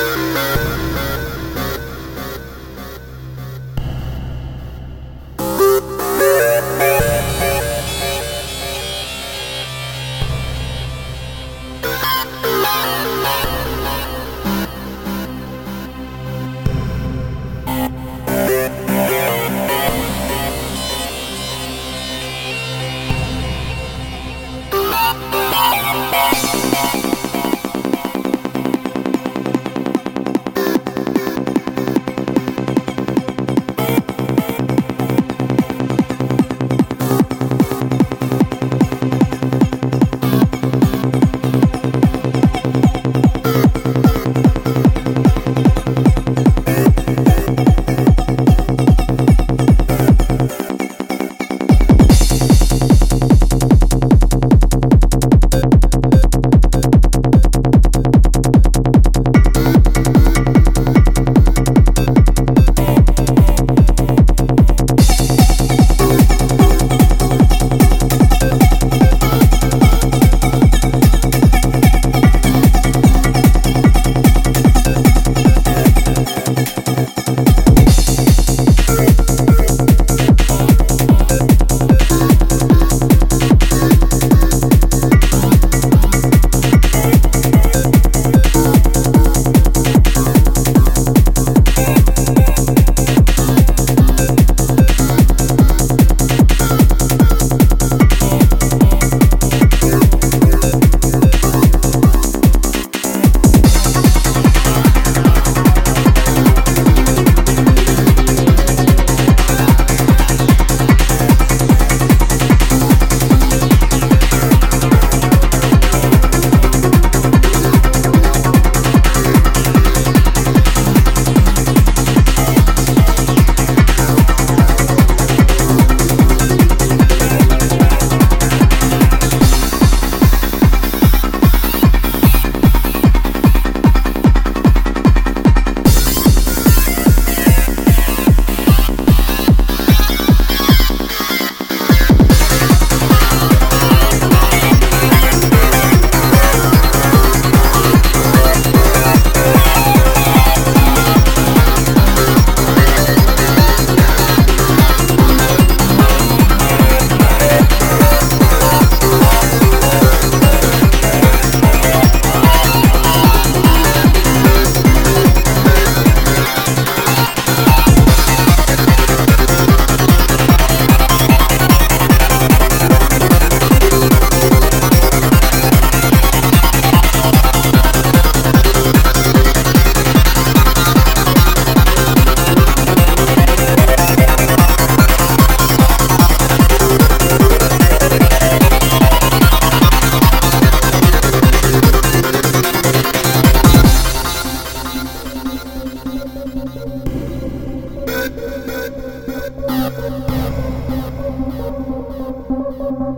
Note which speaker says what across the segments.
Speaker 1: Thank you.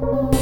Speaker 1: Bye.